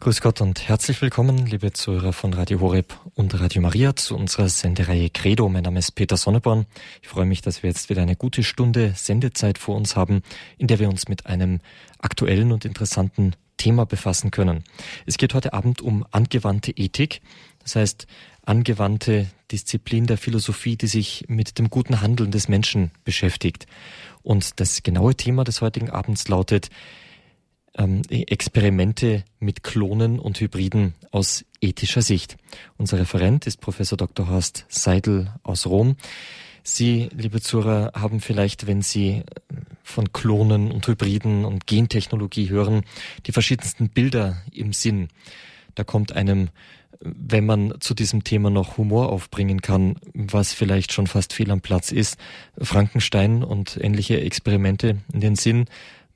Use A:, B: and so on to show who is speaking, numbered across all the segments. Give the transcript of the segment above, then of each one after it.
A: Grüß Gott und herzlich willkommen, liebe Zuhörer von Radio Horeb und Radio Maria zu unserer Sendereihe Credo. Mein Name ist Peter Sonneborn. Ich freue mich, dass wir jetzt wieder eine gute Stunde Sendezeit vor uns haben, in der wir uns mit einem aktuellen und interessanten Thema befassen können. Es geht heute Abend um angewandte Ethik, das heißt angewandte Disziplin der Philosophie, die sich mit dem guten Handeln des Menschen beschäftigt. Und das genaue Thema des heutigen Abends lautet ähm, Experimente mit Klonen und Hybriden aus ethischer Sicht. Unser Referent ist Professor Dr. Horst Seidel aus Rom. Sie, liebe Zuhörer, haben vielleicht, wenn Sie von Klonen und Hybriden und Gentechnologie hören, die verschiedensten Bilder im Sinn. Da kommt einem, wenn man zu diesem Thema noch Humor aufbringen kann, was vielleicht schon fast fehl am Platz ist, Frankenstein und ähnliche Experimente in den Sinn,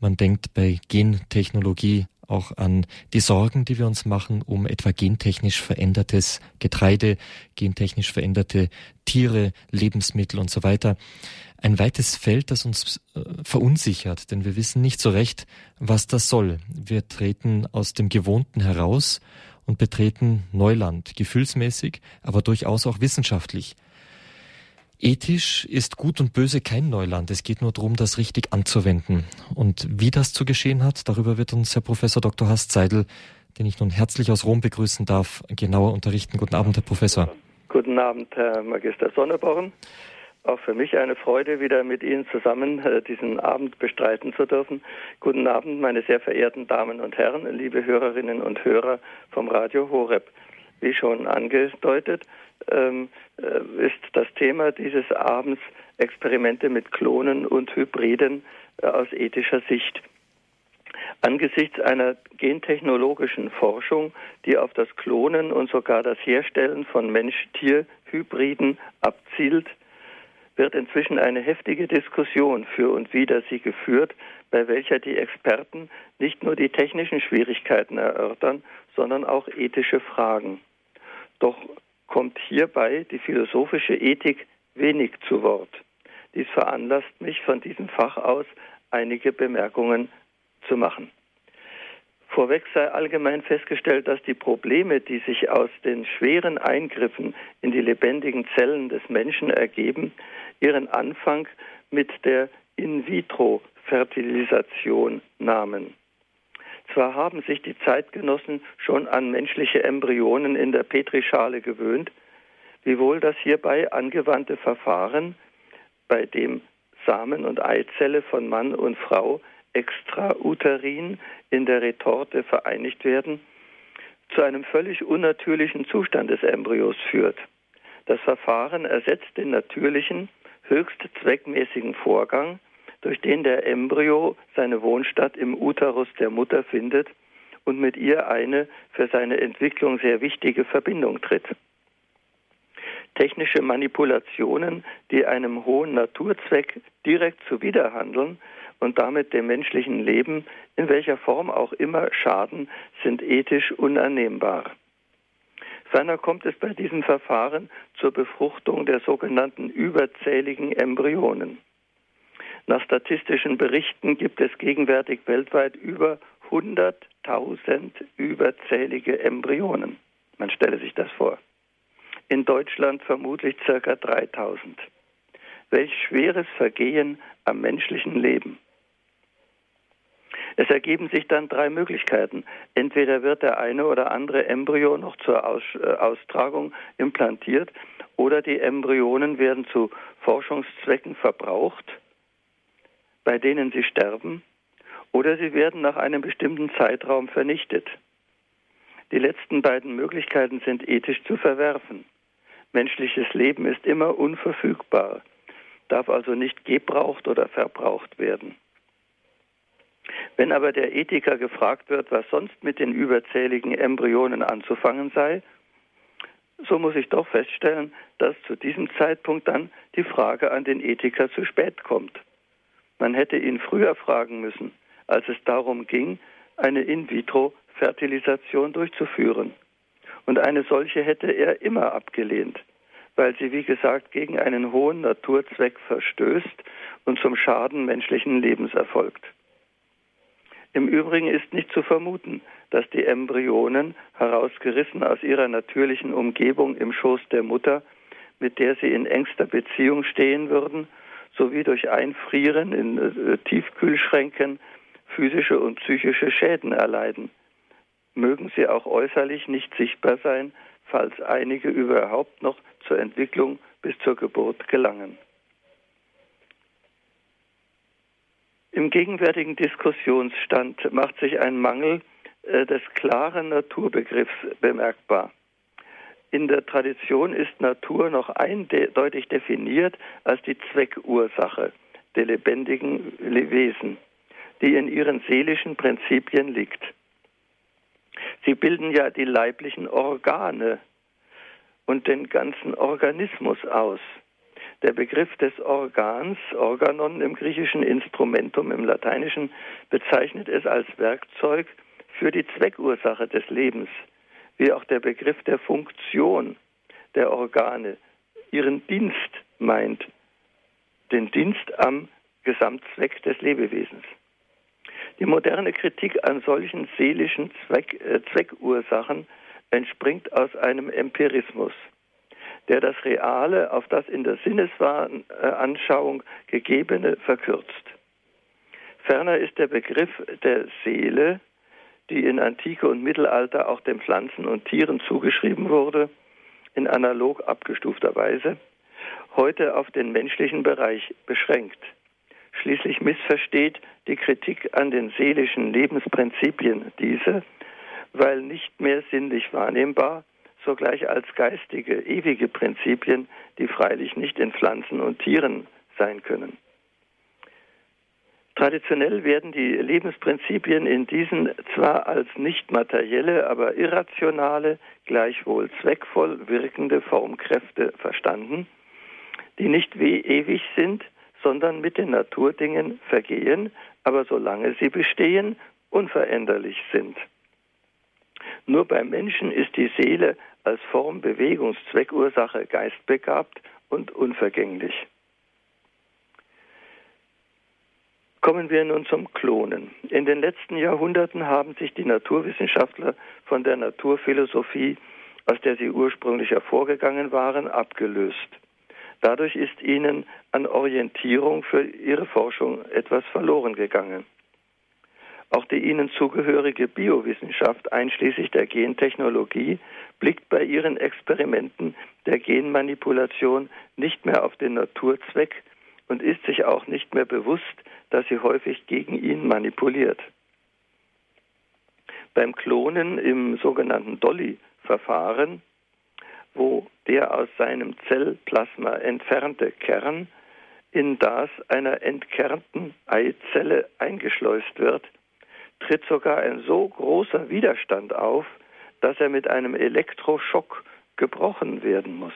A: man denkt bei Gentechnologie auch an die Sorgen, die wir uns machen um etwa gentechnisch verändertes Getreide, gentechnisch veränderte Tiere, Lebensmittel und so weiter. Ein weites Feld, das uns äh, verunsichert, denn wir wissen nicht so recht, was das soll. Wir treten aus dem Gewohnten heraus und betreten Neuland, gefühlsmäßig, aber durchaus auch wissenschaftlich. Ethisch ist Gut und Böse kein Neuland. Es geht nur darum, das richtig anzuwenden. Und wie das zu geschehen hat, darüber wird uns Herr Professor Dr. Hast Seidel, den ich nun herzlich aus Rom begrüßen darf, genauer unterrichten. Guten Abend, Herr Professor.
B: Guten Abend, Herr Magister Sonneborn. Auch für mich eine Freude, wieder mit Ihnen zusammen äh, diesen Abend bestreiten zu dürfen. Guten Abend, meine sehr verehrten Damen und Herren, liebe Hörerinnen und Hörer vom Radio Horeb. Wie schon angedeutet, ähm, äh, ist das Thema dieses Abends Experimente mit Klonen und Hybriden äh, aus ethischer Sicht. Angesichts einer gentechnologischen Forschung, die auf das Klonen und sogar das Herstellen von Mensch-Tier-Hybriden abzielt, wird inzwischen eine heftige Diskussion für und wider sie geführt, bei welcher die Experten nicht nur die technischen Schwierigkeiten erörtern, sondern auch ethische Fragen. Doch kommt hierbei die philosophische Ethik wenig zu Wort. Dies veranlasst mich, von diesem Fach aus einige Bemerkungen zu machen. Vorweg sei allgemein festgestellt, dass die Probleme, die sich aus den schweren Eingriffen in die lebendigen Zellen des Menschen ergeben, ihren Anfang mit der In-vitro-Fertilisation nahmen. Zwar haben sich die Zeitgenossen schon an menschliche Embryonen in der Petrischale gewöhnt, wiewohl das hierbei angewandte Verfahren, bei dem Samen und Eizelle von Mann und Frau extrauterin in der Retorte vereinigt werden, zu einem völlig unnatürlichen Zustand des Embryos führt. Das Verfahren ersetzt den natürlichen, höchst zweckmäßigen Vorgang, durch den der Embryo seine Wohnstatt im Uterus der Mutter findet und mit ihr eine für seine Entwicklung sehr wichtige Verbindung tritt. Technische Manipulationen, die einem hohen Naturzweck direkt zuwiderhandeln und damit dem menschlichen Leben in welcher Form auch immer schaden, sind ethisch unannehmbar. Ferner kommt es bei diesem Verfahren zur Befruchtung der sogenannten überzähligen Embryonen. Nach statistischen Berichten gibt es gegenwärtig weltweit über 100.000 überzählige Embryonen. Man stelle sich das vor. In Deutschland vermutlich ca. 3000. Welch schweres Vergehen am menschlichen Leben. Es ergeben sich dann drei Möglichkeiten. Entweder wird der eine oder andere Embryo noch zur Aus äh, Austragung implantiert oder die Embryonen werden zu Forschungszwecken verbraucht bei denen sie sterben, oder sie werden nach einem bestimmten Zeitraum vernichtet. Die letzten beiden Möglichkeiten sind ethisch zu verwerfen. Menschliches Leben ist immer unverfügbar, darf also nicht gebraucht oder verbraucht werden. Wenn aber der Ethiker gefragt wird, was sonst mit den überzähligen Embryonen anzufangen sei, so muss ich doch feststellen, dass zu diesem Zeitpunkt dann die Frage an den Ethiker zu spät kommt. Man hätte ihn früher fragen müssen, als es darum ging, eine In-vitro-Fertilisation durchzuführen. Und eine solche hätte er immer abgelehnt, weil sie, wie gesagt, gegen einen hohen Naturzweck verstößt und zum Schaden menschlichen Lebens erfolgt. Im Übrigen ist nicht zu vermuten, dass die Embryonen, herausgerissen aus ihrer natürlichen Umgebung im Schoß der Mutter, mit der sie in engster Beziehung stehen würden, sowie durch Einfrieren in äh, Tiefkühlschränken physische und psychische Schäden erleiden. Mögen sie auch äußerlich nicht sichtbar sein, falls einige überhaupt noch zur Entwicklung bis zur Geburt gelangen. Im gegenwärtigen Diskussionsstand macht sich ein Mangel äh, des klaren Naturbegriffs bemerkbar. In der Tradition ist Natur noch eindeutig definiert als die Zweckursache der lebendigen Wesen, die in ihren seelischen Prinzipien liegt. Sie bilden ja die leiblichen Organe und den ganzen Organismus aus. Der Begriff des Organs, Organon im griechischen Instrumentum im lateinischen, bezeichnet es als Werkzeug für die Zweckursache des Lebens, wie auch der Begriff der Funktion der Organe ihren Dienst meint, den Dienst am Gesamtzweck des Lebewesens. Die moderne Kritik an solchen seelischen Zweck, äh, Zweckursachen entspringt aus einem Empirismus der das Reale auf das in der Sinnesanschauung gegebene verkürzt. Ferner ist der Begriff der Seele, die in Antike und Mittelalter auch den Pflanzen und Tieren zugeschrieben wurde, in analog abgestufter Weise, heute auf den menschlichen Bereich beschränkt. Schließlich missversteht die Kritik an den seelischen Lebensprinzipien diese, weil nicht mehr sinnlich wahrnehmbar, sogleich als geistige, ewige Prinzipien, die freilich nicht in Pflanzen und Tieren sein können. Traditionell werden die Lebensprinzipien in diesen zwar als nicht materielle, aber irrationale, gleichwohl zweckvoll wirkende Formkräfte verstanden, die nicht wie ewig sind, sondern mit den Naturdingen vergehen, aber solange sie bestehen, unveränderlich sind. Nur beim Menschen ist die Seele als Form, Bewegungs-, Zweckursache geistbegabt und unvergänglich. Kommen wir nun zum Klonen. In den letzten Jahrhunderten haben sich die Naturwissenschaftler von der Naturphilosophie, aus der sie ursprünglich hervorgegangen waren, abgelöst. Dadurch ist ihnen an Orientierung für ihre Forschung etwas verloren gegangen. Auch die ihnen zugehörige Biowissenschaft einschließlich der Gentechnologie blickt bei ihren Experimenten der Genmanipulation nicht mehr auf den Naturzweck und ist sich auch nicht mehr bewusst, dass sie häufig gegen ihn manipuliert. Beim Klonen im sogenannten Dolly-Verfahren, wo der aus seinem Zellplasma entfernte Kern in das einer entkernten Eizelle eingeschleust wird, tritt sogar ein so großer Widerstand auf, dass er mit einem Elektroschock gebrochen werden muss.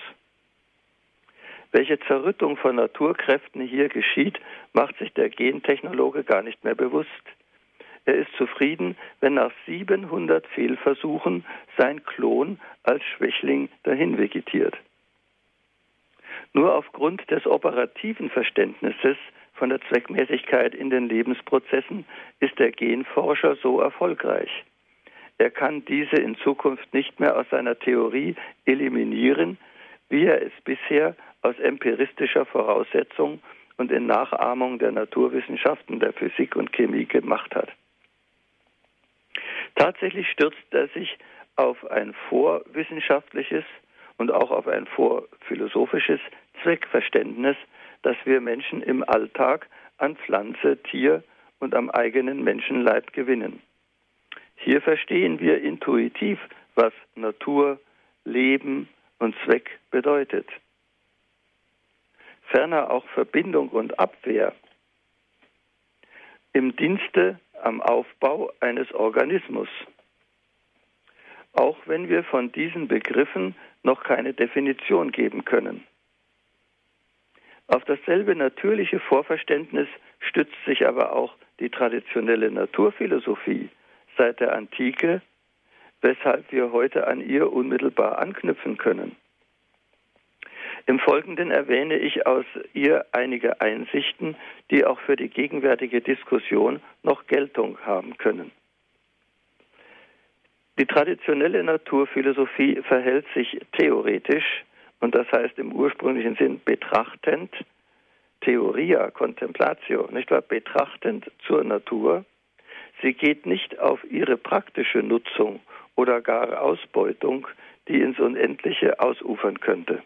B: Welche Zerrüttung von Naturkräften hier geschieht, macht sich der Gentechnologe gar nicht mehr bewusst. Er ist zufrieden, wenn nach 700 Fehlversuchen sein Klon als Schwächling dahin vegetiert. Nur aufgrund des operativen Verständnisses von der Zweckmäßigkeit in den Lebensprozessen ist der Genforscher so erfolgreich. Er kann diese in Zukunft nicht mehr aus seiner Theorie eliminieren, wie er es bisher aus empiristischer Voraussetzung und in Nachahmung der Naturwissenschaften, der Physik und Chemie gemacht hat. Tatsächlich stürzt er sich auf ein vorwissenschaftliches und auch auf ein vorphilosophisches Zweckverständnis das wir Menschen im Alltag an Pflanze, Tier und am eigenen Menschenleib gewinnen. Hier verstehen wir intuitiv, was Natur, Leben und Zweck bedeutet. Ferner auch Verbindung und Abwehr im Dienste am Aufbau eines Organismus. Auch wenn wir von diesen Begriffen noch keine Definition geben können. Auf dasselbe natürliche Vorverständnis stützt sich aber auch die traditionelle Naturphilosophie seit der Antike, weshalb wir heute an ihr unmittelbar anknüpfen können. Im Folgenden erwähne ich aus ihr einige Einsichten, die auch für die gegenwärtige Diskussion noch Geltung haben können. Die traditionelle Naturphilosophie verhält sich theoretisch, und das heißt im ursprünglichen Sinn betrachtend, Theoria, Contemplatio, nicht wahr, betrachtend zur Natur. Sie geht nicht auf ihre praktische Nutzung oder gar Ausbeutung, die ins Unendliche ausufern könnte.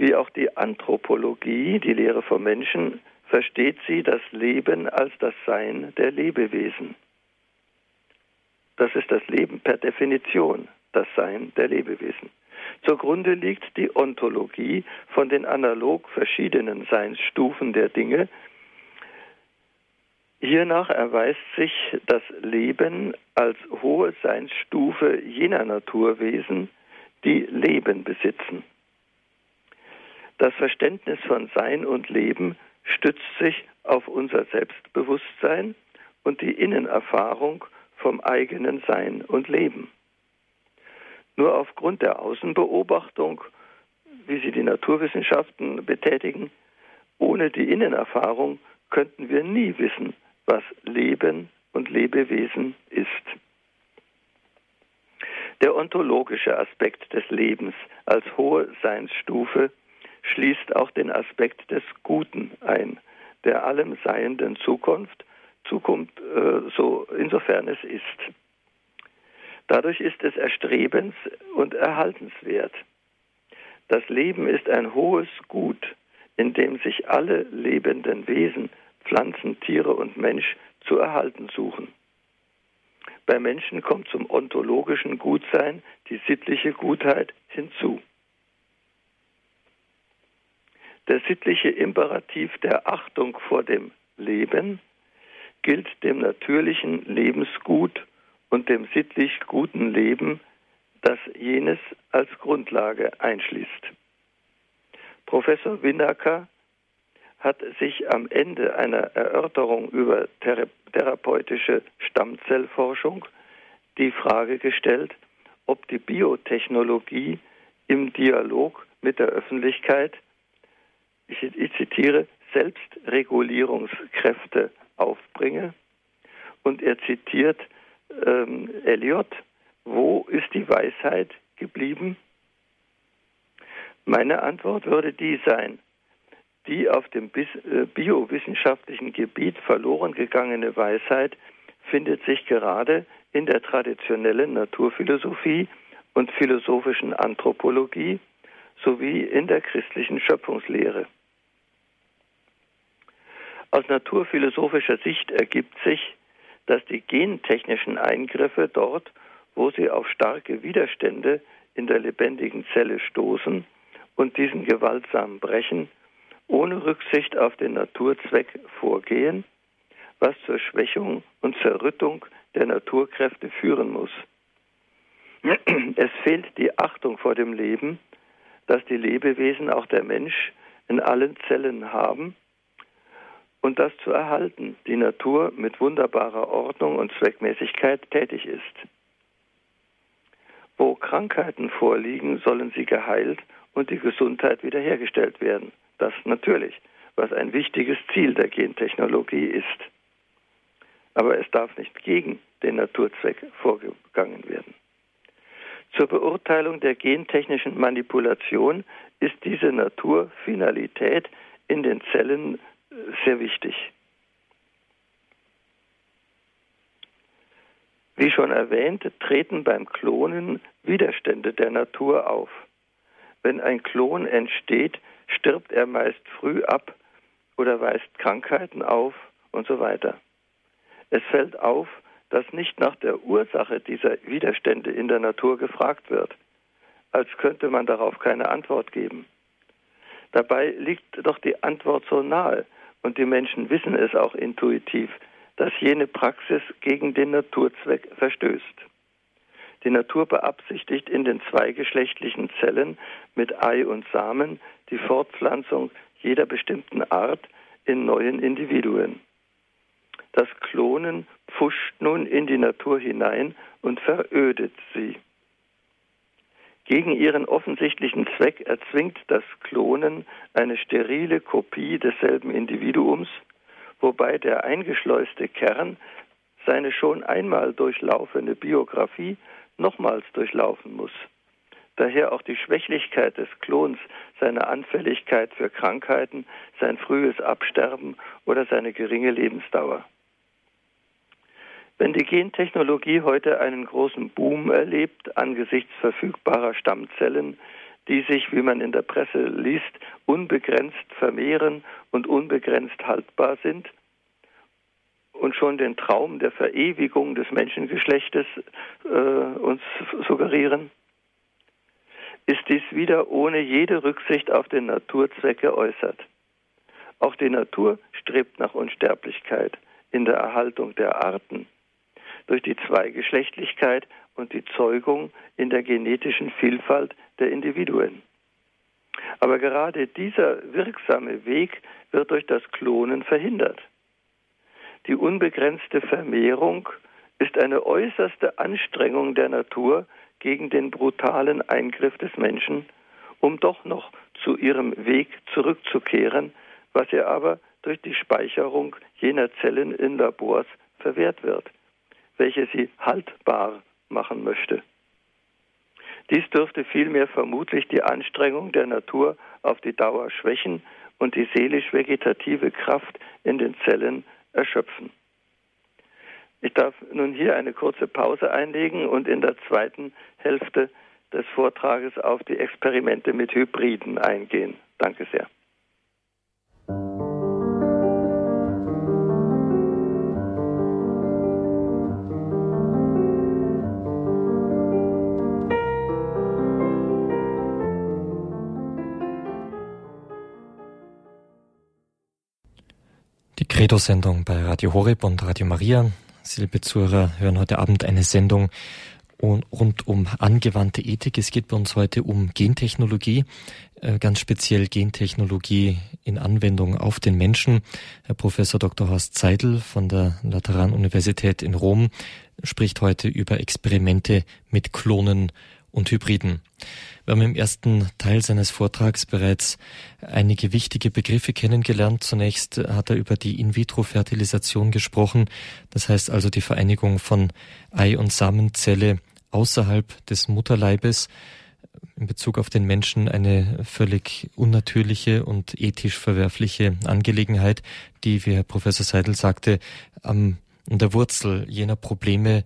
B: Wie auch die Anthropologie, die Lehre vom Menschen, versteht sie das Leben als das Sein der Lebewesen. Das ist das Leben per Definition, das Sein der Lebewesen. Zugrunde liegt die Ontologie von den analog verschiedenen Seinsstufen der Dinge. Hiernach erweist sich das Leben als hohe Seinsstufe jener Naturwesen, die Leben besitzen. Das Verständnis von Sein und Leben stützt sich auf unser Selbstbewusstsein und die Innenerfahrung vom eigenen Sein und Leben. Nur aufgrund der Außenbeobachtung, wie sie die Naturwissenschaften betätigen, ohne die Innenerfahrung könnten wir nie wissen, was Leben und Lebewesen ist. Der ontologische Aspekt des Lebens als hohe Seinsstufe schließt auch den Aspekt des Guten ein, der allem Seienden Zukunft, Zukunft äh, so insofern es ist. Dadurch ist es erstrebens- und erhaltenswert. Das Leben ist ein hohes Gut, in dem sich alle lebenden Wesen, Pflanzen, Tiere und Mensch zu erhalten suchen. Bei Menschen kommt zum ontologischen Gutsein die sittliche Gutheit hinzu. Der sittliche Imperativ der Achtung vor dem Leben gilt dem natürlichen Lebensgut und dem sittlich guten Leben, das jenes als Grundlage einschließt. Professor Winacker hat sich am Ende einer Erörterung über therapeutische Stammzellforschung die Frage gestellt, ob die Biotechnologie im Dialog mit der Öffentlichkeit, ich, ich zitiere, Selbstregulierungskräfte aufbringe. Und er zitiert ähm, Eliot, wo ist die Weisheit geblieben? Meine Antwort würde die sein, die auf dem äh, biowissenschaftlichen Gebiet verloren gegangene Weisheit findet sich gerade in der traditionellen Naturphilosophie und philosophischen Anthropologie sowie in der christlichen Schöpfungslehre. Aus naturphilosophischer Sicht ergibt sich, dass die gentechnischen Eingriffe dort, wo sie auf starke Widerstände in der lebendigen Zelle stoßen und diesen gewaltsam brechen, ohne Rücksicht auf den Naturzweck vorgehen, was zur Schwächung und Zerrüttung der Naturkräfte führen muss. Es fehlt die Achtung vor dem Leben, das die Lebewesen, auch der Mensch, in allen Zellen haben und das zu erhalten, die Natur mit wunderbarer Ordnung und Zweckmäßigkeit tätig ist. Wo Krankheiten vorliegen, sollen sie geheilt und die Gesundheit wiederhergestellt werden. Das natürlich, was ein wichtiges Ziel der Gentechnologie ist. Aber es darf nicht gegen den Naturzweck vorgegangen werden. Zur Beurteilung der gentechnischen Manipulation ist diese Naturfinalität in den Zellen sehr wichtig. Wie schon erwähnt, treten beim Klonen Widerstände der Natur auf. Wenn ein Klon entsteht, stirbt er meist früh ab oder weist Krankheiten auf und so weiter. Es fällt auf, dass nicht nach der Ursache dieser Widerstände in der Natur gefragt wird, als könnte man darauf keine Antwort geben. Dabei liegt doch die Antwort so nahe, und die Menschen wissen es auch intuitiv, dass jene Praxis gegen den Naturzweck verstößt. Die Natur beabsichtigt in den zweigeschlechtlichen Zellen mit Ei und Samen die Fortpflanzung jeder bestimmten Art in neuen Individuen. Das Klonen pfuscht nun in die Natur hinein und verödet sie. Gegen ihren offensichtlichen Zweck erzwingt das Klonen eine sterile Kopie desselben Individuums, wobei der eingeschleuste Kern seine schon einmal durchlaufene Biografie nochmals durchlaufen muss. Daher auch die Schwächlichkeit des Klons, seine Anfälligkeit für Krankheiten, sein frühes Absterben oder seine geringe Lebensdauer. Wenn die Gentechnologie heute einen großen Boom erlebt angesichts verfügbarer Stammzellen, die sich, wie man in der Presse liest, unbegrenzt vermehren und unbegrenzt haltbar sind und schon den Traum der Verewigung des Menschengeschlechtes äh, uns suggerieren, ist dies wieder ohne jede Rücksicht auf den Naturzweck geäußert. Auch die Natur strebt nach Unsterblichkeit in der Erhaltung der Arten durch die Zweigeschlechtlichkeit und die Zeugung in der genetischen Vielfalt der Individuen. Aber gerade dieser wirksame Weg wird durch das Klonen verhindert. Die unbegrenzte Vermehrung ist eine äußerste Anstrengung der Natur gegen den brutalen Eingriff des Menschen, um doch noch zu ihrem Weg zurückzukehren, was ihr aber durch die Speicherung jener Zellen in Labors verwehrt wird, welche sie haltbar machen möchte. Dies dürfte vielmehr vermutlich die Anstrengung der Natur auf die Dauer schwächen und die seelisch-vegetative Kraft in den Zellen erschöpfen. Ich darf nun hier eine kurze Pause einlegen und in der zweiten Hälfte des Vortrages auf die Experimente mit Hybriden eingehen. Danke sehr.
A: Credo-Sendung bei Radio Horeb und Radio Maria. Sie, liebe Zuhörer, hören heute Abend eine Sendung rund um angewandte Ethik. Es geht bei uns heute um Gentechnologie, äh, ganz speziell Gentechnologie in Anwendung auf den Menschen. Herr Professor Dr. Horst Zeidel von der Lateranuniversität in Rom spricht heute über Experimente mit Klonen und Hybriden. Wir haben im ersten Teil seines Vortrags bereits einige wichtige Begriffe kennengelernt. Zunächst hat er über die In-vitro-Fertilisation gesprochen. Das heißt also die Vereinigung von Ei- und Samenzelle außerhalb des Mutterleibes in Bezug auf den Menschen eine völlig unnatürliche und ethisch verwerfliche Angelegenheit, die, wie Herr Professor Seidel sagte, am, an der Wurzel jener Probleme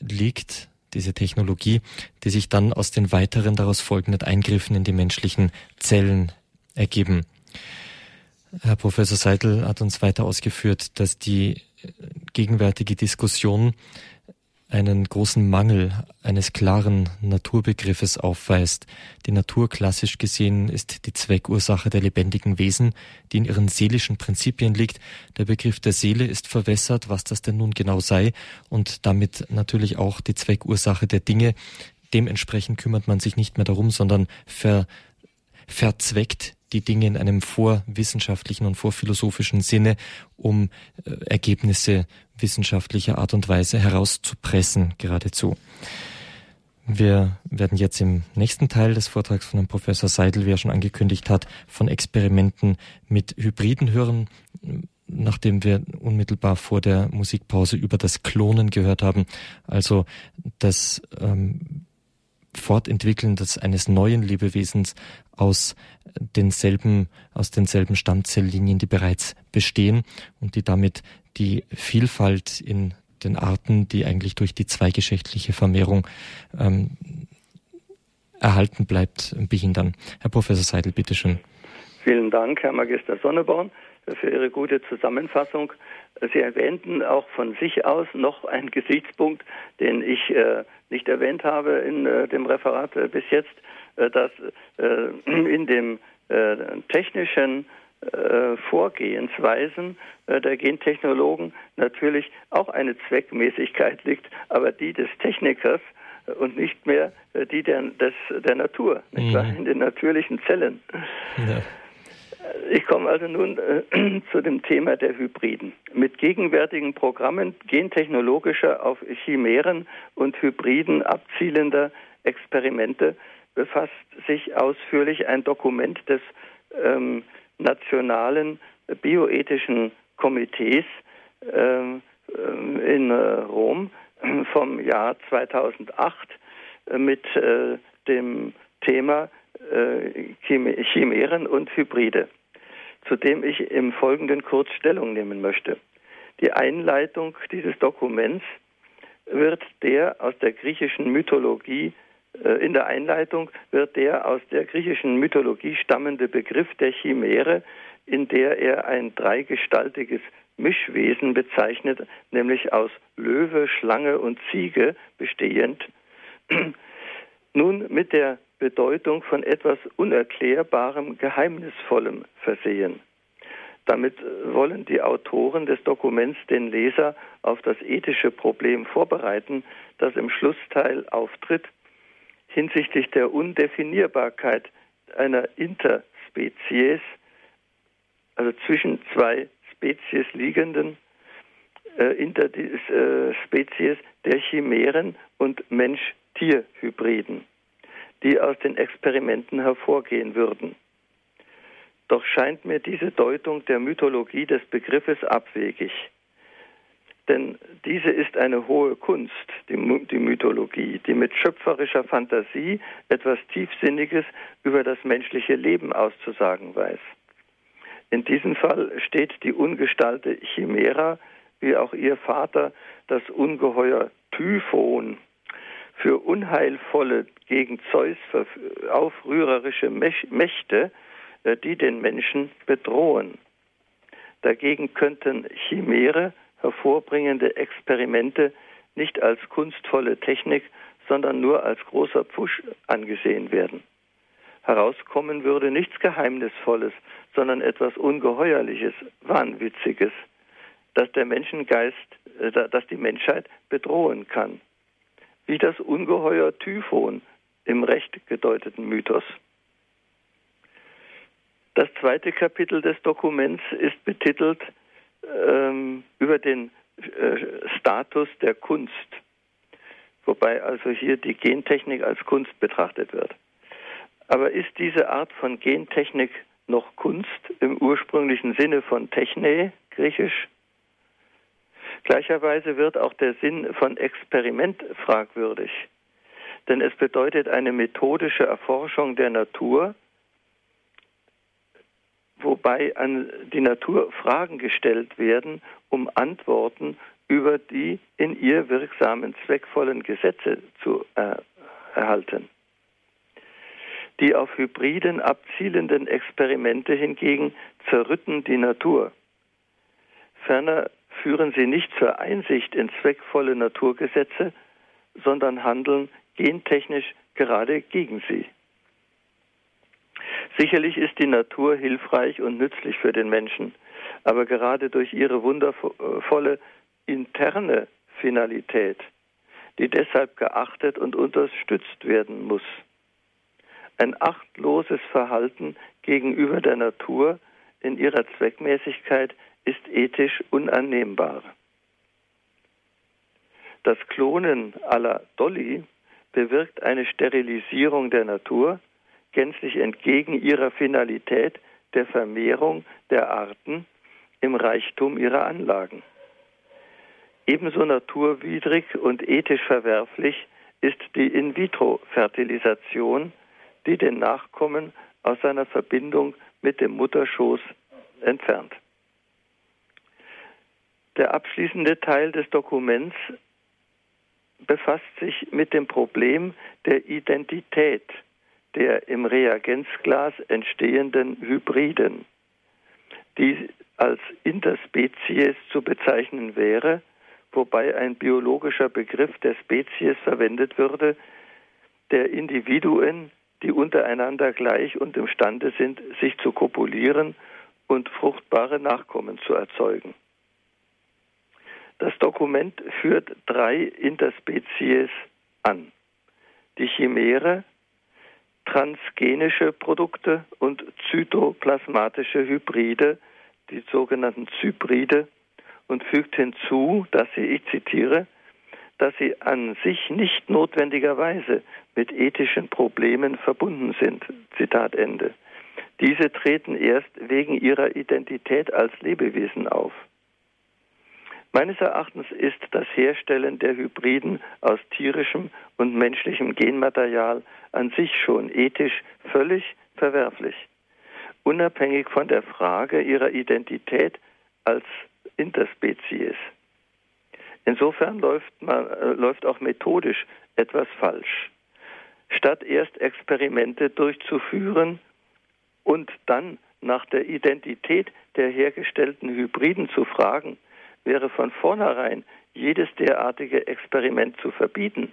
A: liegt, diese Technologie, die sich dann aus den weiteren daraus folgenden Eingriffen in die menschlichen Zellen ergeben. Herr Professor Seidel hat uns weiter ausgeführt, dass die gegenwärtige Diskussion einen großen Mangel eines klaren Naturbegriffes aufweist. Die Natur klassisch gesehen ist die Zweckursache der lebendigen Wesen, die in ihren seelischen Prinzipien liegt. Der Begriff der Seele ist verwässert, was das denn nun genau sei, und damit natürlich auch die Zweckursache der Dinge. Dementsprechend kümmert man sich nicht mehr darum, sondern ver, verzweckt die Dinge in einem vorwissenschaftlichen und vorphilosophischen Sinne, um äh, Ergebnisse wissenschaftlicher Art und Weise herauszupressen geradezu. Wir werden jetzt im nächsten Teil des Vortrags von Herrn Professor Seidel, wie er schon angekündigt hat, von Experimenten mit Hybriden hören, nachdem wir unmittelbar vor der Musikpause über das Klonen gehört haben, also das ähm, Fortentwickeln des, eines neuen Lebewesens aus denselben, aus denselben Stammzelllinien, die bereits bestehen und die damit die Vielfalt in den Arten, die eigentlich durch die zweigeschlechtliche Vermehrung ähm, erhalten bleibt, behindern. Herr Professor Seidel, bitteschön.
B: Vielen Dank, Herr Magister Sonneborn, für Ihre gute Zusammenfassung. Sie erwähnten auch von sich aus noch einen Gesichtspunkt, den ich äh, nicht erwähnt habe in äh, dem Referat äh, bis jetzt, dass äh, in dem äh, technischen Vorgehensweisen der Gentechnologen natürlich auch eine Zweckmäßigkeit liegt, aber die des Technikers und nicht mehr die der, des, der Natur, mhm. in den natürlichen Zellen. Ja. Ich komme also nun äh, zu dem Thema der Hybriden. Mit gegenwärtigen Programmen gentechnologischer auf Chimären und Hybriden abzielender Experimente befasst sich ausführlich ein Dokument des ähm, Nationalen Bioethischen Komitees ähm, ähm, in äh, Rom vom Jahr 2008 äh, mit äh, dem Thema Chimären und Hybride, zu dem ich im Folgenden kurz Stellung nehmen möchte. Die Einleitung dieses Dokuments wird der aus der griechischen Mythologie in der Einleitung wird der aus der griechischen Mythologie stammende Begriff der Chimäre, in der er ein dreigestaltiges Mischwesen bezeichnet, nämlich aus Löwe, Schlange und Ziege bestehend, nun mit der Bedeutung von etwas Unerklärbarem, Geheimnisvollem versehen. Damit wollen die Autoren des Dokuments den Leser auf das ethische Problem vorbereiten, das im Schlussteil auftritt hinsichtlich der Undefinierbarkeit einer Interspezies, also zwischen zwei Spezies liegenden äh, Interspezies der Chimären und Mensch-Tier-Hybriden, die aus den Experimenten hervorgehen würden. Doch scheint mir diese Deutung der Mythologie des Begriffes abwegig. Denn diese ist eine hohe Kunst, die, die, Mythologie, die mit schöpferischer Fantasie etwas Tiefsinniges über das menschliche Leben auszusagen weiß. In diesem Fall steht die ungestalte Chimera, wie auch ihr Vater, das Ungeheuer Typhon, für unheilvolle, gegen Zeus aufrührerische Mächte, äh, die den Menschen bedrohen. Dagegen könnten Chimäre hervorbringende Experimente nicht als kunstvolle Technik, sondern nur als großer Pfusch angesehen werden. Herauskommen würde nichts Geheimnisvolles, sondern etwas Ungeheuerliches, Wahnwitziges, das der Menschengeist, äh, das die Menschheit bedrohen kann. Wie das Ungeheuer Typhon im recht gedeuteten Mythos. Das zweite Kapitel des Dokuments ist betitelt ähm, über den äh, Status der Kunst, wobei also hier die Gentechnik als Kunst betrachtet wird. Aber ist diese Art von Gentechnik noch Kunst im ursprünglichen Sinne von Techne, griechisch? Gleicherweise wird auch der Sinn von Experiment fragwürdig, denn es bedeutet eine methodische Erforschung der Natur, wobei an die Natur Fragen gestellt werden, um Antworten über die in ihr wirksamen zweckvollen Gesetze zu äh, erhalten. Die auf Hybriden abzielenden Experimente hingegen zerrütten die Natur. Ferner führen sie nicht zur Einsicht in zweckvolle Naturgesetze, sondern handeln gentechnisch gerade gegen sie. Sicherlich ist die Natur hilfreich und nützlich für den Menschen, aber gerade durch ihre wundervolle interne Finalität, die deshalb geachtet und unterstützt werden muss. Ein achtloses Verhalten gegenüber der Natur in ihrer Zweckmäßigkeit ist ethisch unannehmbar. Das Klonen aller Dolly bewirkt eine Sterilisierung der Natur, gänzlich entgegen ihrer Finalität der Vermehrung der Arten im Reichtum ihrer Anlagen. Ebenso naturwidrig und ethisch verwerflich ist die In-vitro-Fertilisation, die den Nachkommen aus seiner Verbindung mit dem Mutterschoß entfernt. Der abschließende Teil des Dokuments befasst sich mit dem Problem der Identität der im Reagenzglas entstehenden Hybriden, die als Interspezies zu bezeichnen wäre, wobei ein biologischer Begriff der Spezies verwendet würde, der Individuen, die untereinander gleich und imstande sind, sich zu kopulieren und fruchtbare Nachkommen zu erzeugen. Das Dokument führt drei Interspezies an. Die Chimäre, transgenische Produkte und zytoplasmatische Hybride, die sogenannten Zybride, und fügt hinzu, dass sie, ich zitiere, dass sie an sich nicht notwendigerweise mit ethischen Problemen verbunden sind. Zitat Ende. Diese treten erst wegen ihrer Identität als Lebewesen auf. Meines Erachtens ist das Herstellen der Hybriden aus tierischem und menschlichem Genmaterial an sich schon ethisch völlig verwerflich, unabhängig von der Frage ihrer Identität als Interspezies. Insofern läuft, man, äh, läuft auch methodisch etwas falsch. Statt erst Experimente durchzuführen und dann nach der Identität der hergestellten Hybriden zu fragen, wäre von vornherein jedes derartige Experiment zu verbieten,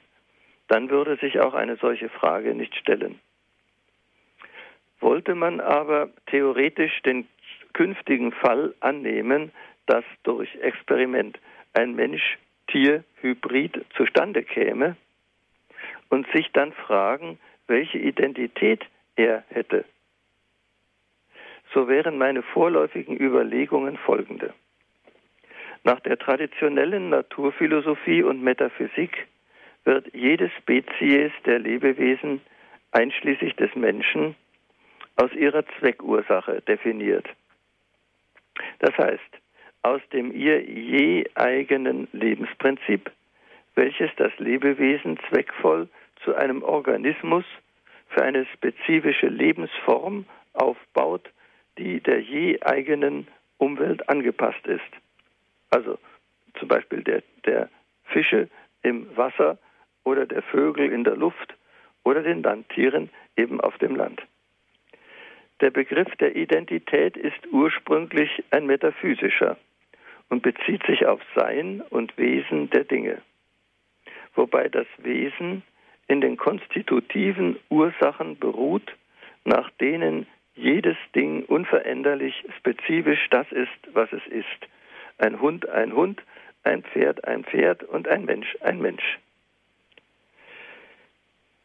B: dann würde sich auch eine solche Frage nicht stellen. Wollte man aber theoretisch den künftigen Fall annehmen, dass durch Experiment ein Mensch-Tier-Hybrid zustande käme und sich dann fragen, welche Identität er hätte, so wären meine vorläufigen Überlegungen folgende. Nach der traditionellen Naturphilosophie und Metaphysik wird jede Spezies der Lebewesen, einschließlich des Menschen, aus ihrer Zweckursache definiert. Das heißt, aus dem ihr je eigenen Lebensprinzip, welches das Lebewesen zweckvoll zu einem Organismus für eine spezifische Lebensform aufbaut, die der je eigenen Umwelt angepasst ist also zum Beispiel der, der Fische im Wasser oder der Vögel in der Luft oder den Landtieren eben auf dem Land. Der Begriff der Identität ist ursprünglich ein metaphysischer und bezieht sich auf Sein und Wesen der Dinge, wobei das Wesen in den konstitutiven Ursachen beruht, nach denen jedes Ding unveränderlich spezifisch das ist, was es ist, ein Hund ein Hund, ein Pferd ein Pferd und ein Mensch ein Mensch.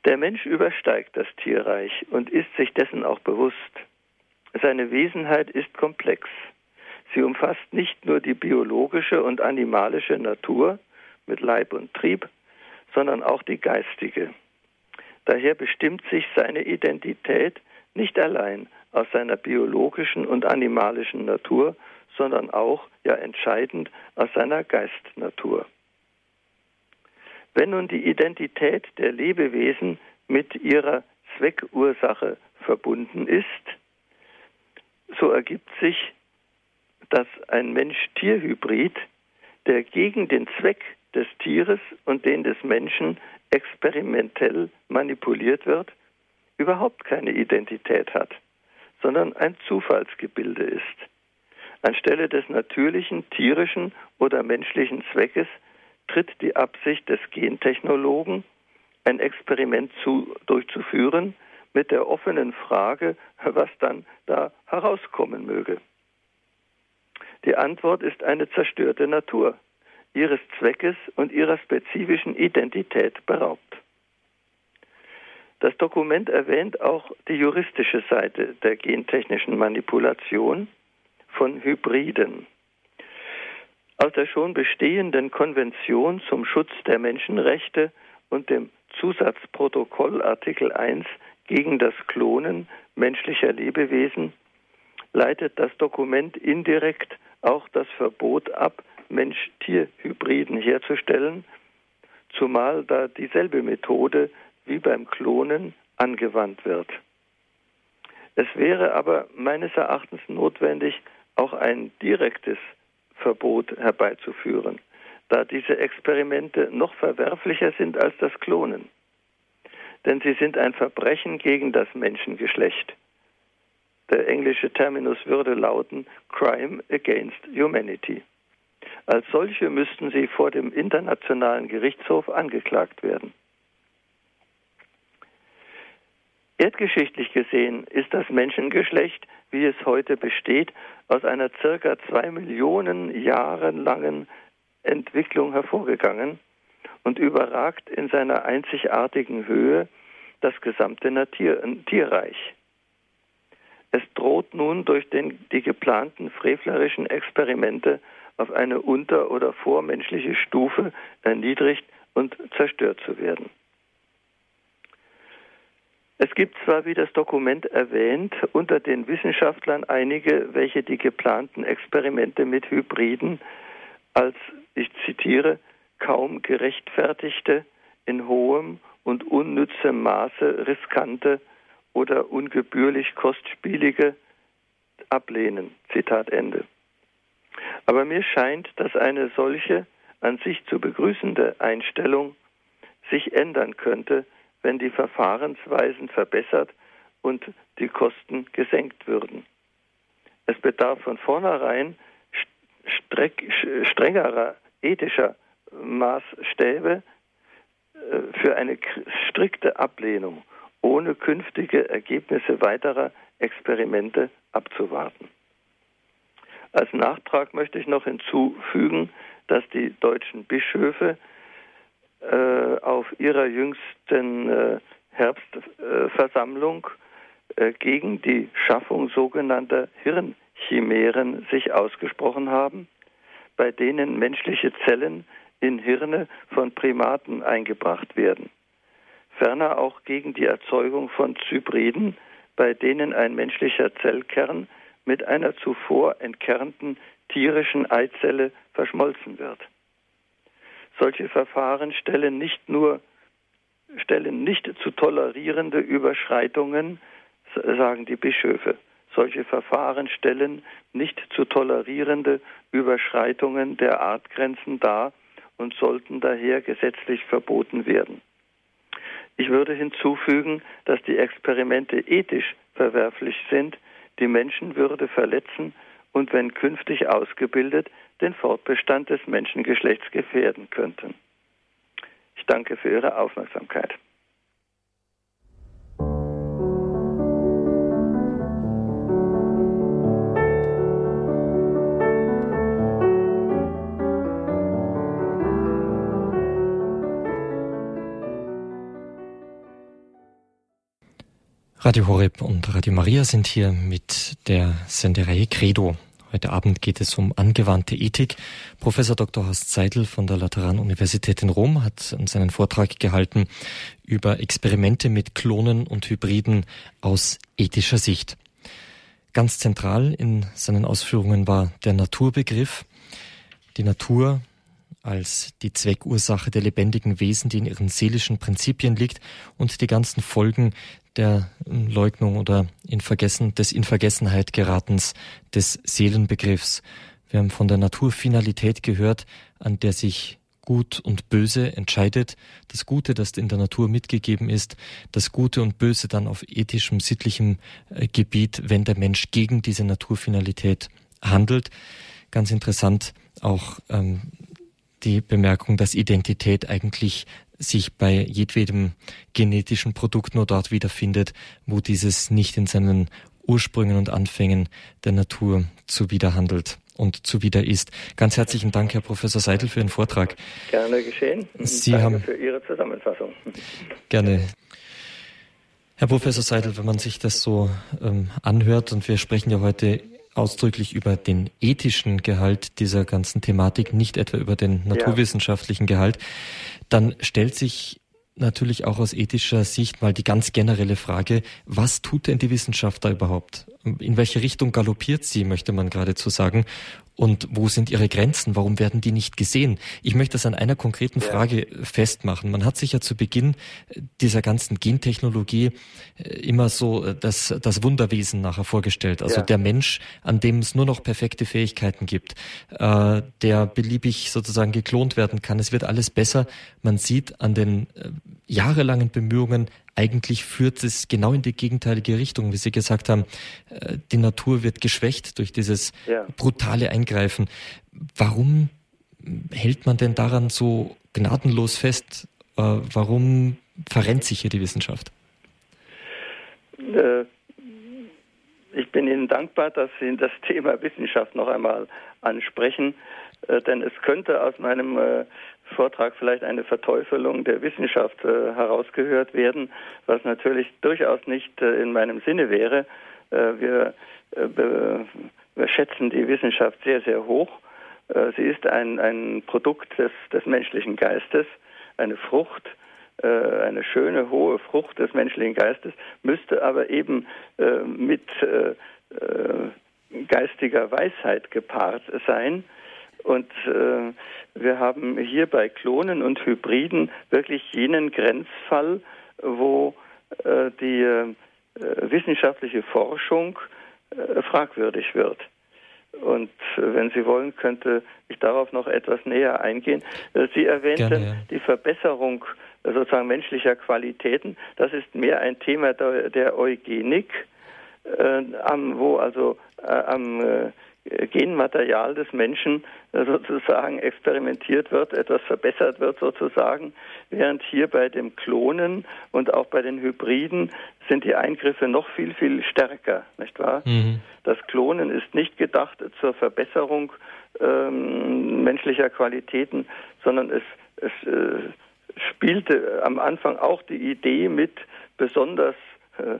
B: Der Mensch übersteigt das Tierreich und ist sich dessen auch bewusst. Seine Wesenheit ist komplex. Sie umfasst nicht nur die biologische und animalische Natur mit Leib und Trieb, sondern auch die geistige. Daher bestimmt sich seine Identität nicht allein aus seiner biologischen und animalischen Natur, sondern auch ja entscheidend aus seiner Geistnatur. Wenn nun die Identität der Lebewesen mit ihrer Zweckursache verbunden ist, so ergibt sich, dass ein Mensch-Tier-Hybrid, der gegen den Zweck des Tieres und den des Menschen experimentell manipuliert wird, überhaupt keine Identität hat, sondern ein Zufallsgebilde ist. Anstelle des natürlichen, tierischen oder menschlichen Zweckes tritt die Absicht des Gentechnologen, ein Experiment zu, durchzuführen, mit der offenen Frage, was dann da herauskommen möge. Die Antwort ist eine zerstörte Natur, ihres Zweckes und ihrer spezifischen Identität beraubt. Das Dokument erwähnt auch die juristische Seite der gentechnischen Manipulation von Hybriden. Aus der schon bestehenden Konvention zum Schutz der Menschenrechte und dem Zusatzprotokoll Artikel 1 gegen das Klonen menschlicher Lebewesen leitet das Dokument indirekt auch das Verbot ab, Mensch-Tier-Hybriden herzustellen, zumal da dieselbe Methode wie beim Klonen angewandt wird. Es wäre aber meines Erachtens notwendig, auch ein direktes Verbot herbeizuführen, da diese Experimente noch verwerflicher sind als das Klonen. Denn sie sind ein Verbrechen gegen das Menschengeschlecht. Der englische Terminus würde lauten Crime against Humanity. Als solche müssten sie vor dem Internationalen Gerichtshof angeklagt werden. Erdgeschichtlich gesehen ist das Menschengeschlecht, wie es heute besteht, aus einer circa zwei Millionen Jahren langen Entwicklung hervorgegangen und überragt in seiner einzigartigen Höhe das gesamte Natur Tierreich. Es droht nun durch den, die geplanten frevlerischen Experimente auf eine unter- oder vormenschliche Stufe erniedrigt und zerstört zu werden. Es gibt zwar, wie das Dokument erwähnt, unter den Wissenschaftlern einige, welche die geplanten Experimente mit Hybriden als ich zitiere, kaum gerechtfertigte, in hohem und unnützem Maße riskante oder ungebührlich kostspielige ablehnen. Zitat Ende. Aber mir scheint, dass eine solche an sich zu begrüßende Einstellung sich ändern könnte, wenn die Verfahrensweisen verbessert und die Kosten gesenkt würden. Es bedarf von vornherein strengerer ethischer Maßstäbe äh, für eine strikte Ablehnung, ohne künftige Ergebnisse weiterer Experimente abzuwarten. Als Nachtrag möchte ich noch hinzufügen, dass die deutschen Bischöfe äh, auf ihrer jüngsten äh, Herbstversammlung äh, gegen die Schaffung sogenannter Hirnchimären sich ausgesprochen haben, bei denen menschliche Zellen in Hirne von Primaten eingebracht werden. Ferner auch gegen die Erzeugung von Zybriden, bei denen ein menschlicher Zellkern mit einer zuvor entkernten tierischen Eizelle verschmolzen wird. Solche Verfahren stellen nicht nur stellen nicht zu tolerierende Überschreitungen, sagen die Bischöfe. Solche Verfahren stellen nicht zu tolerierende Überschreitungen der Artgrenzen dar und sollten daher gesetzlich verboten werden. Ich würde hinzufügen, dass die Experimente ethisch verwerflich sind, die Menschenwürde verletzen und wenn künftig ausgebildet den Fortbestand des Menschengeschlechts gefährden könnten. Ich danke für Ihre Aufmerksamkeit.
A: Radio Horeb und Radio Maria sind hier mit der Sendereihe Credo. Heute Abend geht es um angewandte Ethik. Professor Dr. Horst Seidel von der Lateranuniversität in Rom hat uns einen Vortrag gehalten über Experimente mit Klonen und Hybriden aus ethischer Sicht. Ganz zentral in seinen Ausführungen war der Naturbegriff. Die Natur als die Zweckursache der lebendigen Wesen, die in ihren seelischen Prinzipien liegt und die ganzen Folgen der Leugnung oder in Vergessen, des in Vergessenheit geratens des Seelenbegriffs. Wir haben von der Naturfinalität gehört, an der sich Gut und Böse entscheidet, das Gute, das in der Natur mitgegeben ist, das Gute und Böse dann auf ethischem, sittlichem äh, Gebiet, wenn der Mensch gegen diese Naturfinalität handelt. Ganz interessant auch ähm, die Bemerkung, dass Identität eigentlich sich bei jedwedem genetischen Produkt nur dort wiederfindet, wo dieses nicht in seinen Ursprüngen und Anfängen der Natur zuwiderhandelt und zuwider ist. Ganz herzlichen Dank, Herr Professor Seidel, für Ihren Vortrag.
B: Gerne geschehen.
A: Sie Danke haben
B: für Ihre Zusammenfassung.
A: Gerne. Herr Professor Seidel, wenn man sich das so ähm, anhört, und wir sprechen ja heute ausdrücklich über den ethischen Gehalt dieser ganzen Thematik, nicht etwa über den naturwissenschaftlichen Gehalt, dann stellt sich natürlich auch aus ethischer Sicht mal die ganz generelle Frage, was tut denn die Wissenschaft da überhaupt? In welche Richtung galoppiert sie, möchte man geradezu sagen? Und wo sind ihre Grenzen? Warum werden die nicht gesehen? Ich möchte das an einer konkreten Frage festmachen. Man hat sich ja zu Beginn dieser ganzen Gentechnologie äh, immer so äh, das, das Wunderwesen nachher vorgestellt. Also ja. der Mensch, an dem es nur noch perfekte Fähigkeiten gibt, äh, der beliebig sozusagen geklont werden kann. Es wird alles besser. Man sieht an den äh, jahrelangen Bemühungen, eigentlich führt es genau in die gegenteilige Richtung, wie Sie gesagt haben. Äh, die Natur wird geschwächt durch dieses ja. brutale Eingreifen. Warum hält man denn daran so gnadenlos fest? Äh, warum verrennt sich hier die Wissenschaft?
B: Äh, ich bin Ihnen dankbar, dass Sie das Thema Wissenschaft noch einmal ansprechen, denn es könnte aus meinem Vortrag vielleicht eine Verteufelung der Wissenschaft äh, herausgehört werden, was natürlich durchaus nicht äh, in meinem Sinne wäre. Äh, wir, äh, wir, schätzen die Wissenschaft sehr, sehr hoch. Äh, sie ist ein, ein Produkt des, des menschlichen Geistes, eine Frucht, äh, eine schöne, hohe Frucht des menschlichen Geistes, müsste aber eben mit geistiger Weisheit gepaart sein Und äh, wir haben hier bei Klonen und Hybriden wirklich jenen Grenzfall, wo äh, die äh, wissenschaftliche Forschung äh, fragwürdig wird. Und äh, wenn Sie wollen, könnte ich darauf noch etwas näher eingehen. Äh, Sie erwähnten Gerne, ja. die Verbesserung sozusagen menschlicher Qualitäten. Das ist mehr ein Thema der, der Eugenik, äh, am, wo also äh, am äh, Genmaterial des Menschen äh, sozusagen experimentiert wird, etwas verbessert wird sozusagen, während hier bei dem Klonen und auch bei den Hybriden sind die Eingriffe noch viel, viel stärker, nicht wahr? Mhm. Das Klonen ist nicht gedacht zur Verbesserung ähm, menschlicher Qualitäten, sondern es, es äh, spielte am Anfang auch die Idee mit, besonders äh,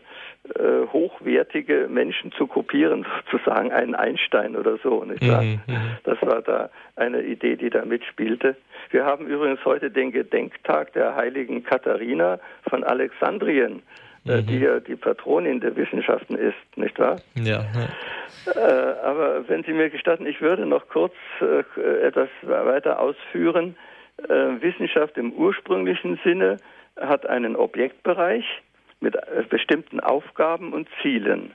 B: äh, hochwertige Menschen zu kopieren, sozusagen einen Einstein oder so. Nicht wahr? Mhm, mhm, das war da eine Idee, die da mitspielte. Wir haben übrigens heute den Gedenktag der heiligen Katharina von Alexandrien, äh, mhm. die ja die Patronin der Wissenschaften ist, nicht wahr? Ja. ja. Äh, aber wenn Sie mir gestatten, ich würde noch kurz äh, etwas weiter ausführen. Äh, Wissenschaft im ursprünglichen Sinne hat einen Objektbereich, mit äh, bestimmten Aufgaben und Zielen.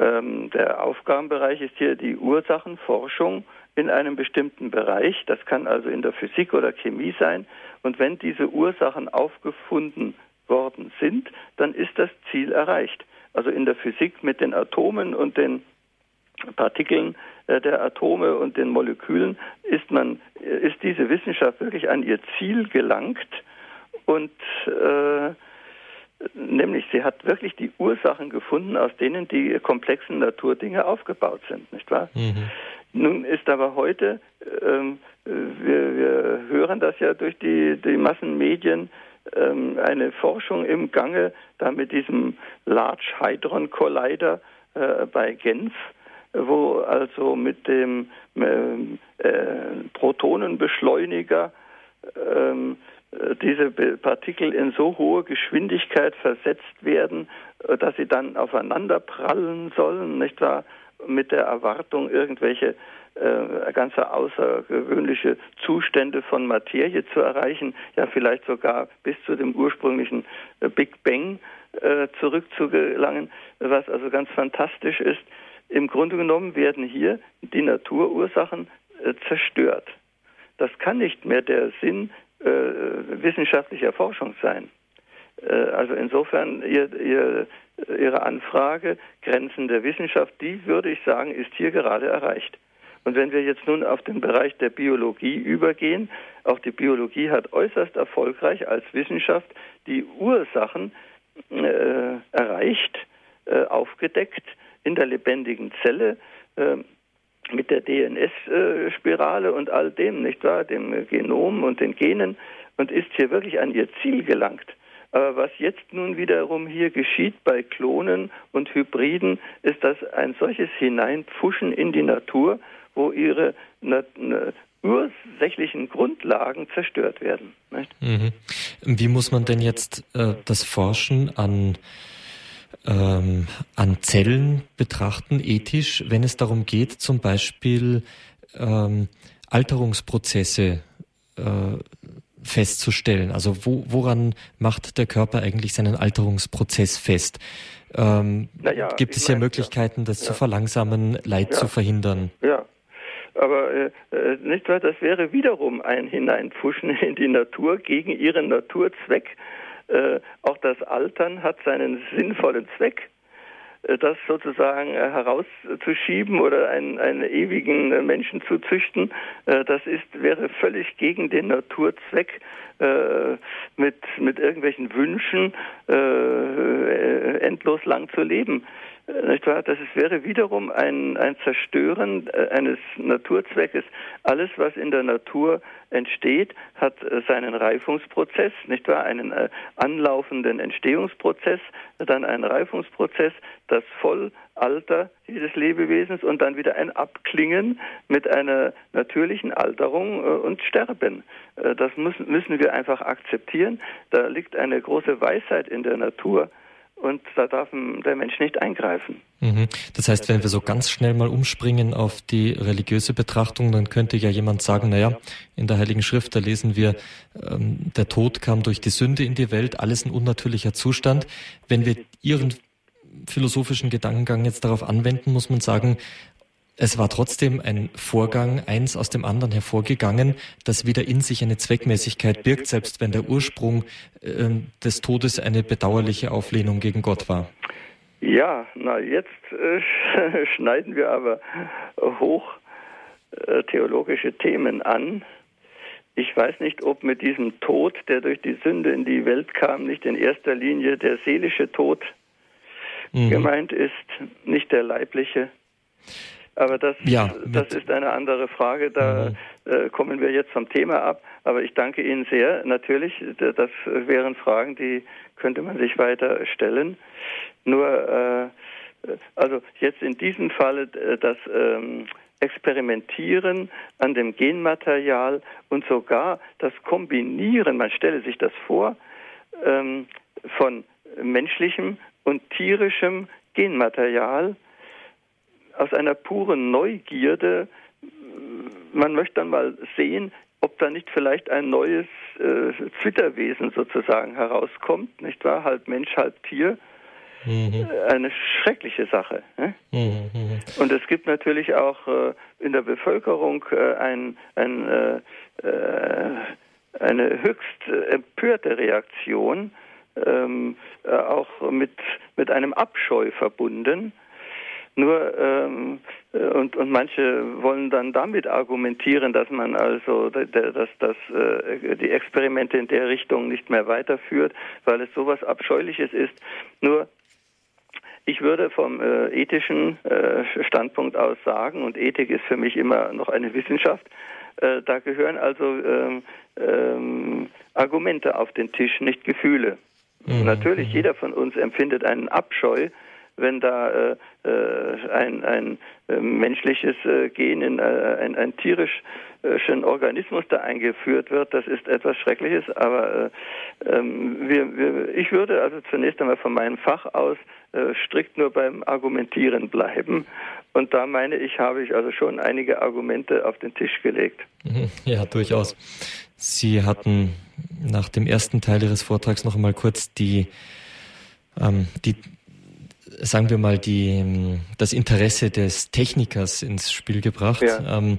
B: Ähm, der Aufgabenbereich ist hier die Ursachenforschung in einem bestimmten Bereich. Das kann also in der Physik oder Chemie sein. Und wenn diese Ursachen aufgefunden worden sind, dann ist das Ziel erreicht. Also in der Physik mit den Atomen und den Partikeln äh, der Atome und den Molekülen ist man äh, ist diese Wissenschaft wirklich an ihr Ziel gelangt und äh, Nämlich, sie hat wirklich die Ursachen gefunden, aus denen die komplexen Naturdinge aufgebaut sind, nicht wahr? Mhm. Nun ist aber heute, ähm, wir, wir, hören das ja durch die, die Massenmedien, ähm, eine Forschung im Gange, da mit diesem Large Hadron Collider äh, bei Genf, wo also mit dem äh, äh, Protonenbeschleuniger ähm, äh, diese Partikel in so hohe Geschwindigkeit versetzt werden, äh, dass sie dann aufeinander prallen sollen, nicht wahr? Mit der Erwartung, irgendwelche äh, ganz außergewöhnliche Zustände von Materie zu erreichen, ja vielleicht sogar bis zu dem ursprünglichen äh, Big Bang äh, zurückzugelangen, was also ganz fantastisch ist. Im Grunde genommen werden hier die Naturursachen äh, zerstört. Das kann nicht mehr der Sinn äh, wissenschaftlicher Forschung sein. Äh, also insofern ihr, ihr, Ihre Anfrage Grenzen der Wissenschaft, die würde ich sagen, ist hier gerade erreicht. Und wenn wir jetzt nun auf den Bereich der Biologie übergehen, auch die Biologie hat äußerst erfolgreich als Wissenschaft die Ursachen äh, erreicht, äh, aufgedeckt in der lebendigen Zelle. Äh, mit der DNS-Spirale und all dem, nicht wahr, dem Genom und den Genen und ist hier wirklich an ihr Ziel gelangt. Aber was jetzt nun wiederum hier geschieht bei Klonen und Hybriden, ist, dass ein solches Hineinpfuschen in die Natur, wo ihre ursächlichen Grundlagen zerstört werden.
A: Mhm. Wie muss man denn jetzt äh, das Forschen an ähm, an Zellen betrachten, ethisch, wenn es darum geht, zum Beispiel ähm, Alterungsprozesse äh, festzustellen. Also wo, woran macht der Körper eigentlich seinen Alterungsprozess fest? Ähm, ja, gibt es ja Möglichkeiten, das ja. zu verlangsamen, Leid ja. zu verhindern?
B: Ja, aber äh, äh, nicht wahr, das wäre wiederum ein Hineinpfuschen in die Natur gegen ihren Naturzweck äh, auch das Altern hat seinen sinnvollen Zweck äh, das sozusagen äh, herauszuschieben oder einen, einen ewigen Menschen zu züchten, das ist, wäre völlig gegen den Naturzweck, mit, mit irgendwelchen Wünschen endlos lang zu leben. Nicht wahr? Das wäre wiederum ein, ein Zerstören eines Naturzweckes. Alles, was in der Natur entsteht, hat äh, seinen Reifungsprozess, nicht wahr? Einen äh, anlaufenden Entstehungsprozess, dann einen Reifungsprozess, das Vollalter jedes Lebewesens und dann wieder ein Abklingen mit einer natürlichen Alterung äh, und Sterben. Äh, das müssen wir einfach akzeptieren. Da liegt eine große Weisheit in der Natur. Und da darf der Mensch nicht eingreifen.
A: Mhm. Das heißt, wenn wir so ganz schnell mal umspringen auf die religiöse Betrachtung, dann könnte ja jemand sagen, naja, in der Heiligen Schrift, da lesen wir, ähm, der Tod kam durch die Sünde in die Welt, alles ein unnatürlicher Zustand. Wenn wir Ihren philosophischen Gedankengang jetzt darauf anwenden, muss man sagen, es war trotzdem ein Vorgang, eins aus dem anderen hervorgegangen, das wieder in sich eine Zweckmäßigkeit birgt, selbst wenn der Ursprung äh, des Todes eine bedauerliche Auflehnung gegen Gott war.
B: Ja, na jetzt äh, schneiden wir aber hoch äh, theologische Themen an. Ich weiß nicht, ob mit diesem Tod, der durch die Sünde in die Welt kam, nicht in erster Linie der seelische Tod mhm. gemeint ist, nicht der leibliche. Aber das, ja, das ist eine andere Frage. Da mhm. äh, kommen wir jetzt vom Thema ab. Aber ich danke Ihnen sehr. Natürlich, das wären Fragen, die könnte man sich weiter stellen. Nur, äh, also jetzt in diesem Falle das ähm, Experimentieren an dem Genmaterial und sogar das Kombinieren, man stelle sich das vor, ähm, von menschlichem und tierischem Genmaterial aus einer puren Neugierde, man möchte dann mal sehen, ob da nicht vielleicht ein neues äh, Zwitterwesen sozusagen herauskommt, nicht wahr? Halb Mensch, halb Tier. Mhm. Eine schreckliche Sache. Ne? Mhm, mhm. Und es gibt natürlich auch äh, in der Bevölkerung äh, ein, ein, äh, äh eine höchst empörte Reaktion, ähm, äh, auch mit, mit einem Abscheu verbunden. Nur ähm, äh, und, und manche wollen dann damit argumentieren, dass man also dass, dass äh, die Experimente in der Richtung nicht mehr weiterführt, weil es sowas Abscheuliches ist. Nur ich würde vom äh, ethischen äh, Standpunkt aus sagen, und Ethik ist für mich immer noch eine Wissenschaft, äh, da gehören also ähm, ähm, Argumente auf den Tisch, nicht Gefühle. Mhm. Natürlich, jeder von uns empfindet einen Abscheu wenn da äh, äh, ein, ein äh, menschliches äh, Gen in ein, ein tierischen Organismus da eingeführt wird, das ist etwas Schreckliches. Aber äh, ähm, wir, wir, ich würde also zunächst einmal von meinem Fach aus strikt nur beim Argumentieren bleiben. Und da meine ich, habe ich also schon einige Argumente auf den Tisch gelegt.
A: Mhm. Ja, durchaus. Sie hatten nach dem ersten Teil Ihres Vortrags noch einmal kurz die, ähm, die sagen wir mal, die, das Interesse des Technikers ins Spiel gebracht. Ja. Ähm,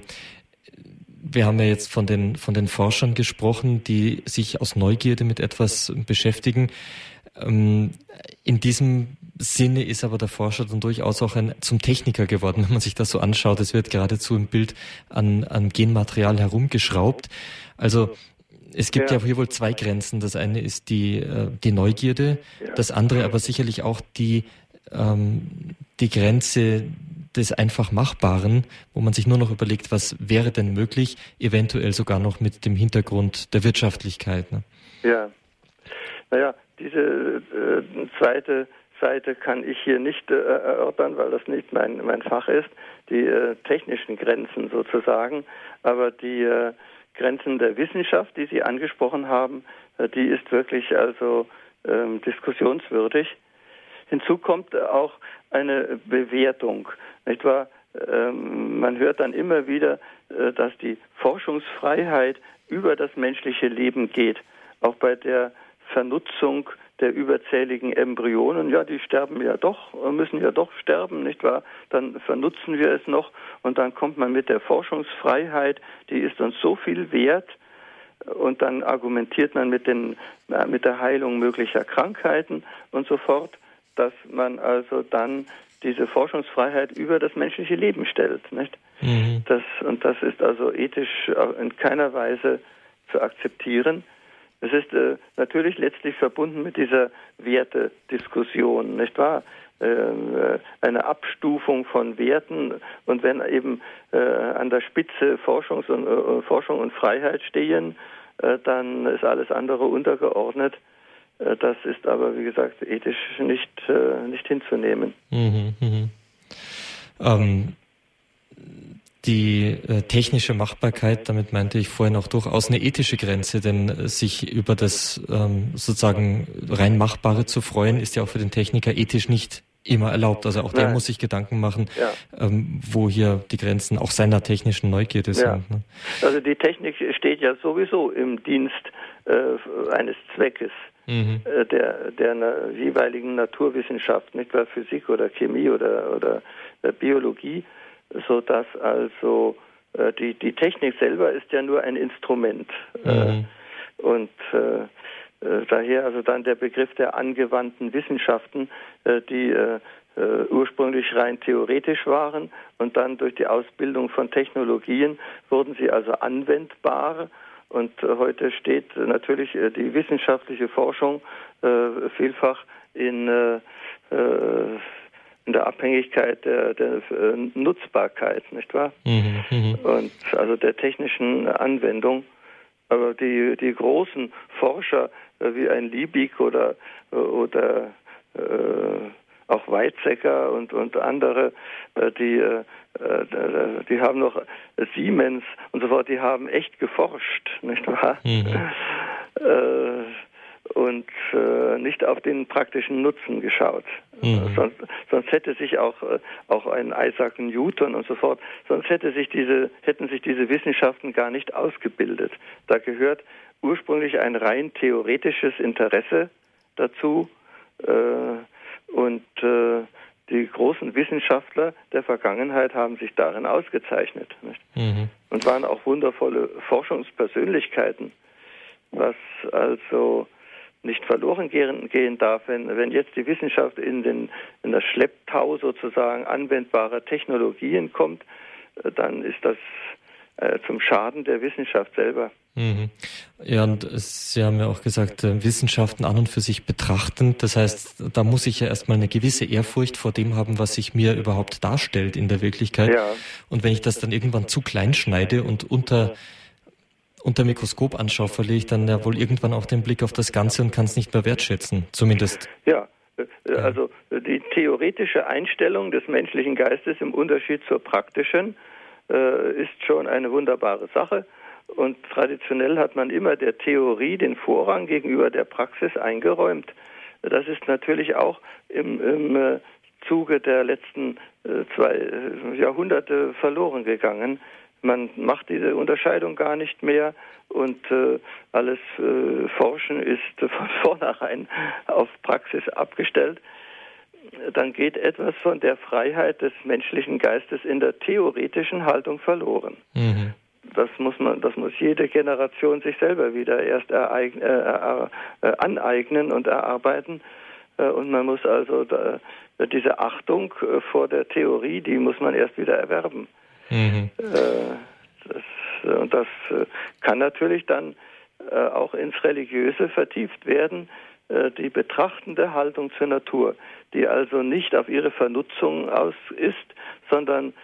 A: wir haben ja jetzt von den, von den Forschern gesprochen, die sich aus Neugierde mit etwas beschäftigen. Ähm, in diesem Sinne ist aber der Forscher dann durchaus auch ein, zum Techniker geworden, wenn man sich das so anschaut. Es wird geradezu im Bild an, an Genmaterial herumgeschraubt. Also es gibt ja. ja hier wohl zwei Grenzen. Das eine ist die, äh, die Neugierde, das andere aber sicherlich auch die ähm, die Grenze des einfach Machbaren, wo man sich nur noch überlegt, was wäre denn möglich, eventuell sogar noch mit dem Hintergrund der Wirtschaftlichkeit. Ne?
B: Ja, naja, diese äh, zweite Seite kann ich hier nicht äh, erörtern, weil das nicht mein, mein Fach ist, die äh, technischen Grenzen sozusagen, aber die äh, Grenzen der Wissenschaft, die Sie angesprochen haben, äh, die ist wirklich also ähm, diskussionswürdig. Hinzu kommt auch eine Bewertung. Wahr? Ähm, man hört dann immer wieder, äh, dass die Forschungsfreiheit über das menschliche Leben geht. Auch bei der Vernutzung der überzähligen Embryonen, ja, die sterben ja doch, müssen ja doch sterben, nicht wahr? Dann vernutzen wir es noch und dann kommt man mit der Forschungsfreiheit, die ist uns so viel wert und dann argumentiert man mit, den, mit der Heilung möglicher Krankheiten und so fort dass man also dann diese Forschungsfreiheit über das menschliche Leben stellt. Nicht? Mhm. Das, und das ist also ethisch in keiner Weise zu akzeptieren. Es ist äh, natürlich letztlich verbunden mit dieser Wertediskussion, nicht wahr? Ähm, äh, eine Abstufung von Werten und wenn eben äh, an der Spitze Forschungs und, äh, Forschung und Freiheit stehen, äh, dann ist alles andere untergeordnet. Äh, das ist aber, wie gesagt, ethisch nicht, äh, nicht hinzunehmen. Mhm,
A: mhm. Ähm, die äh, technische Machbarkeit, damit meinte ich vorhin auch durchaus eine ethische Grenze, denn äh, sich über das ähm, sozusagen rein Machbare zu freuen, ist ja auch für den Techniker ethisch nicht immer erlaubt. Also auch der Nein. muss sich Gedanken machen, ja. ähm, wo hier die Grenzen auch seiner technischen Neugierde ja. sind. Ne?
B: Also die Technik steht ja sowieso im Dienst äh, eines Zweckes. Mhm. Äh, der, der na, jeweiligen Naturwissenschaft, nicht wahr, Physik oder Chemie oder, oder äh, Biologie, so dass also äh, die, die Technik selber ist ja nur ein Instrument. Äh, mhm. und äh, daher also dann der Begriff der angewandten Wissenschaften, die ursprünglich rein theoretisch waren und dann durch die Ausbildung von Technologien wurden sie also anwendbar. Und heute steht natürlich die wissenschaftliche Forschung vielfach in, in der Abhängigkeit der, der Nutzbarkeit, nicht wahr? Mhm, mhm. und also der technischen Anwendung. Aber die, die großen Forscher äh, wie ein Liebig oder, äh, oder äh, auch Weizsäcker und, und andere, äh, die, äh, die haben noch Siemens und so fort, die haben echt geforscht, nicht wahr? Mhm. Äh, und äh, nicht auf den praktischen Nutzen geschaut. Mhm. Sonst, sonst hätte sich auch, auch ein Isaac Newton und so fort, sonst hätte sich diese, hätten sich diese Wissenschaften gar nicht ausgebildet. Da gehört ursprünglich ein rein theoretisches Interesse dazu äh, und äh, die großen Wissenschaftler der Vergangenheit haben sich darin ausgezeichnet mhm. und waren auch wundervolle Forschungspersönlichkeiten, was also nicht verloren gehen, gehen darf, wenn, wenn jetzt die Wissenschaft in, den, in das Schlepptau sozusagen anwendbarer Technologien kommt, äh, dann ist das äh, zum Schaden der Wissenschaft selber.
A: Mhm. Ja, und Sie haben ja auch gesagt, äh, Wissenschaften an und für sich betrachtend. Das heißt, da muss ich ja erstmal eine gewisse Ehrfurcht vor dem haben, was sich mir überhaupt darstellt in der Wirklichkeit. Ja. Und wenn ich das dann irgendwann zu klein schneide und unter unter Mikroskop anschaue, verliere ich dann ja wohl irgendwann auch den Blick auf das Ganze und kann es nicht mehr wertschätzen, zumindest.
B: Ja, äh, also die theoretische Einstellung des menschlichen Geistes im Unterschied zur praktischen äh, ist schon eine wunderbare Sache. Und traditionell hat man immer der Theorie den Vorrang gegenüber der Praxis eingeräumt. Das ist natürlich auch im, im äh, Zuge der letzten äh, zwei äh, Jahrhunderte verloren gegangen. Man macht diese Unterscheidung gar nicht mehr und alles Forschen ist von vornherein auf Praxis abgestellt. Dann geht etwas von der Freiheit des menschlichen Geistes in der theoretischen Haltung verloren. Mhm das muss man, das muss jede Generation sich selber wieder erst ereign, äh, äh, äh, aneignen und erarbeiten. Äh, und man muss also da, diese Achtung äh, vor der Theorie, die muss man erst wieder erwerben. Mhm. Äh, das, und das kann natürlich dann auch ins Religiöse vertieft werden, die betrachtende Haltung zur Natur, die also nicht auf ihre Vernutzung aus ist, sondern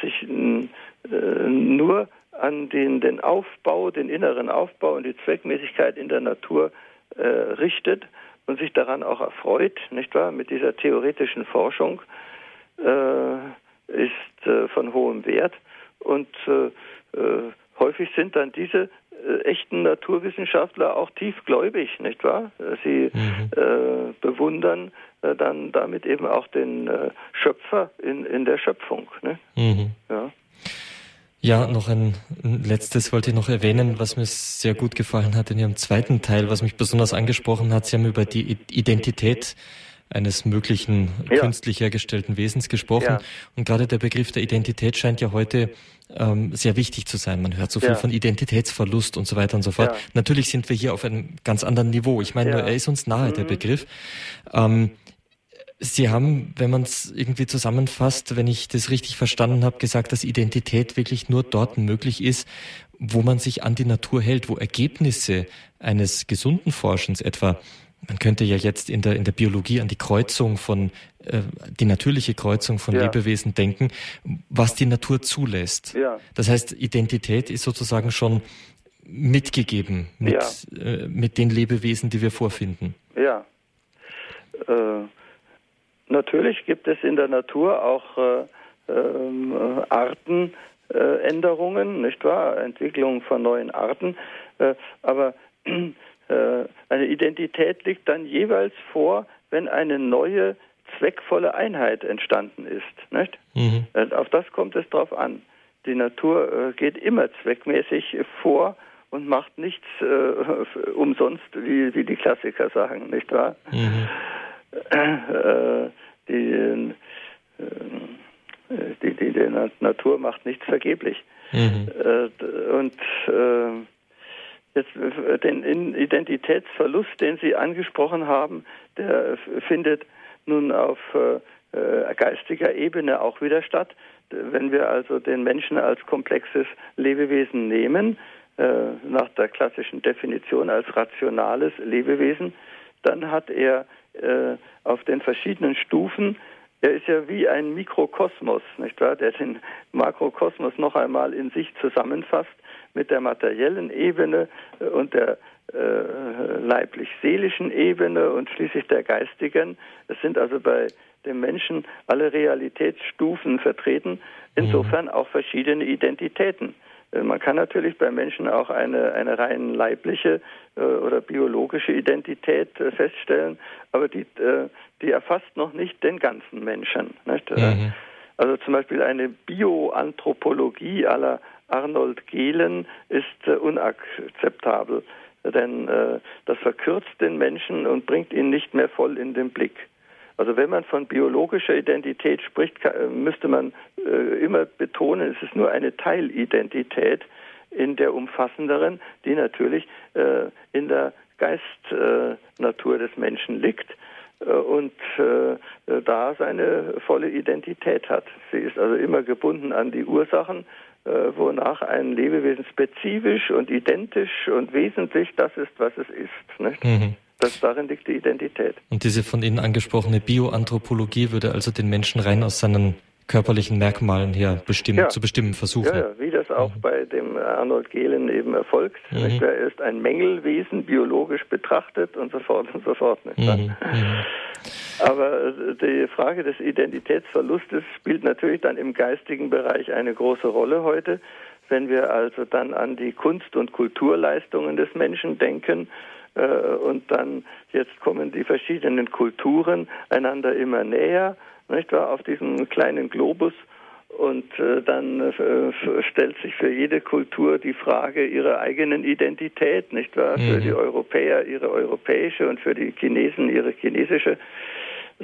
B: sich nur an den, den Aufbau, den inneren Aufbau und die Zweckmäßigkeit in der Natur äh, richtet und sich daran auch erfreut, nicht wahr? Mit dieser theoretischen Forschung äh, ist äh, von hohem Wert und äh, äh, häufig sind dann diese äh, echten Naturwissenschaftler auch tiefgläubig, nicht wahr? Sie mhm. bewundern dann damit eben auch den Schöpfer in, in der Schöpfung. Ne? Mhm.
A: Ja. Ja, noch ein letztes wollte ich noch erwähnen, was mir sehr gut gefallen hat in Ihrem zweiten Teil, was mich besonders angesprochen hat. Sie haben über die Identität eines möglichen ja. künstlich hergestellten Wesens gesprochen. Ja. Und gerade der Begriff der Identität scheint ja heute ähm, sehr wichtig zu sein. Man hört so viel ja. von Identitätsverlust und so weiter und so fort. Natürlich sind wir hier auf einem ganz anderen Niveau. Ich meine, nur er ist uns nahe, mhm. der Begriff. Ähm, Sie haben, wenn man es irgendwie zusammenfasst, wenn ich das richtig verstanden habe, gesagt, dass Identität wirklich nur dort möglich ist, wo man sich an die Natur hält, wo Ergebnisse eines gesunden Forschens etwa man könnte ja jetzt in der, in der Biologie an die Kreuzung von, äh, die natürliche Kreuzung von ja. Lebewesen denken, was die Natur zulässt. Ja. Das heißt, Identität ist sozusagen schon mitgegeben mit, ja. äh, mit den Lebewesen, die wir vorfinden.
B: Ja. Äh, Natürlich gibt es in der Natur auch äh, ähm, Arten, Änderungen, nicht wahr? Entwicklung von neuen Arten. aber eine Identität liegt dann jeweils vor, wenn eine neue zweckvolle Einheit entstanden ist. Nicht? Mhm. Auf das kommt es drauf an. Die Natur geht immer zweckmäßig vor und macht nichts äh, umsonst, wie, wie die Klassiker sagen, nicht wahr? Mhm. Äh, die, äh, die, die, die, Natur macht nichts vergeblich. Mhm. Äh, und äh, jetzt äh, den Identitätsverlust, den Sie angesprochen haben, der findet nun auf geistiger Ebene auch wieder statt. Wenn wir also den Menschen als komplexes Lebewesen nehmen, äh, nach der klassischen Definition als rationales Lebewesen, dann hat er äh, auf den verschiedenen Stufen, er ist ja wie ein Mikrokosmos, nicht wahr, der den Makrokosmos noch einmal in sich zusammenfasst mit der materiellen Ebene äh, und der äh, leiblich-seelischen Ebene und schließlich der geistigen. Es sind also bei dem Menschen alle Realitätsstufen vertreten, insofern auch verschiedene Identitäten. Äh, man kann natürlich bei Menschen auch eine, eine rein leibliche äh, oder biologische Identität äh, feststellen, aber die, äh, die erfasst noch nicht den ganzen Menschen. Nicht? Äh, mhm. Also zum Beispiel eine Bioanthropologie aller Arnold Gehlen ist äh, unakzeptabel, denn das verkürzt den Menschen und bringt ihn nicht mehr voll in den Blick. Also wenn man von biologischer Identität spricht, äh, müsste man äh, immer betonen, es ist nur eine Teilidentität in der umfassenderen, die natürlich äh, in der Geistnatur des Menschen liegt und da seine volle Identität hat. Sie ist also immer gebunden an die Ursachen, wonach ein Lebewesen spezifisch und identisch und wesentlich das ist, was es ist. Mhm. Das, darin liegt die Identität.
A: Und diese von Ihnen angesprochene Bioanthropologie würde also den Menschen rein aus seinen körperlichen Merkmalen her bestimmen, ja. zu bestimmen versuchen. Ja,
B: ja, wie das auch mhm. bei dem Arnold Gehlen eben erfolgt. Mhm. Er ist ein Mängelwesen, biologisch betrachtet und so fort und so fort. Mhm. mhm. Aber äh, die Frage des Identitätsverlustes spielt natürlich dann im geistigen Bereich eine große Rolle heute. Wenn wir also dann an die Kunst- und Kulturleistungen des Menschen denken, und dann jetzt kommen die verschiedenen Kulturen einander immer näher, nicht wahr, auf diesem kleinen Globus. Und äh, dann äh, stellt sich für jede Kultur die Frage ihrer eigenen Identität, nicht wahr? Mhm. Für die Europäer ihre europäische und für die Chinesen ihre chinesische,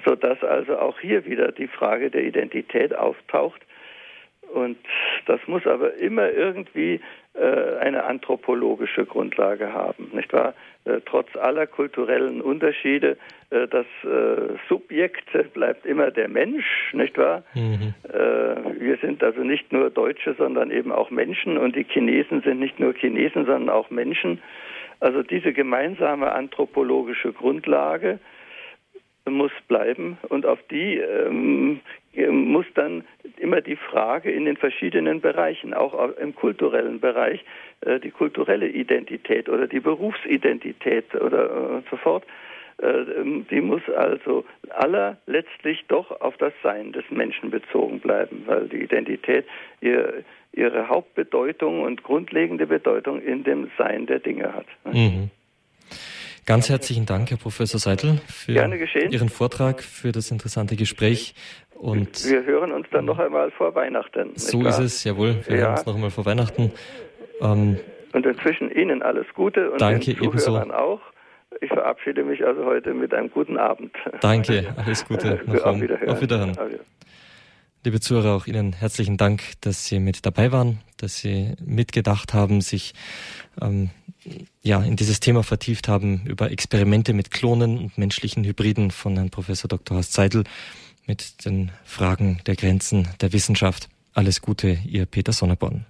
B: sodass also auch hier wieder die Frage der Identität auftaucht. Und das muss aber immer irgendwie äh, eine anthropologische Grundlage haben, nicht wahr? Äh, trotz aller kulturellen Unterschiede, äh, das Subjekt bleibt immer der Mensch, nicht wahr? Mhm. Wir sind also nicht nur Deutsche, sondern eben auch Menschen und die Chinesen sind nicht nur Chinesen, sondern auch Menschen. Also diese gemeinsame anthropologische Grundlage muss bleiben und auf die ähm, muss dann immer die Frage in den verschiedenen Bereichen, auch im kulturellen Bereich, äh, die kulturelle Identität oder die Berufsidentität oder äh, so fort, äh, ähm, die muss also aller letztlich doch auf das Sein des Menschen bezogen bleiben, weil die Identität ihr, ihre Hauptbedeutung und grundlegende Bedeutung in dem Sein der Dinge hat. Mhm.
A: Ganz herzlichen Dank, Herr Professor Seidel, für Ihren Vortrag, für das interessante Gespräch. Und
B: wir hören uns dann noch einmal vor Weihnachten.
A: So ist es, jawohl. Wir ja. hören uns noch einmal vor Weihnachten. Ähm,
B: und inzwischen Ihnen alles Gute und
A: danke,
B: den Zuhörern ebenso. auch. Ich verabschiede mich also heute mit einem guten Abend.
A: Danke, alles Gute.
B: Auf Wiederhören.
A: Auf Wiederhören. Liebe Zuhörer, auch Ihnen herzlichen Dank, dass Sie mit dabei waren, dass Sie mitgedacht haben, sich ähm, ja, in dieses Thema vertieft haben über Experimente mit Klonen und menschlichen Hybriden von Herrn Professor Dr. Horst Seidel mit den Fragen der Grenzen der Wissenschaft. Alles Gute, Ihr Peter Sonneborn.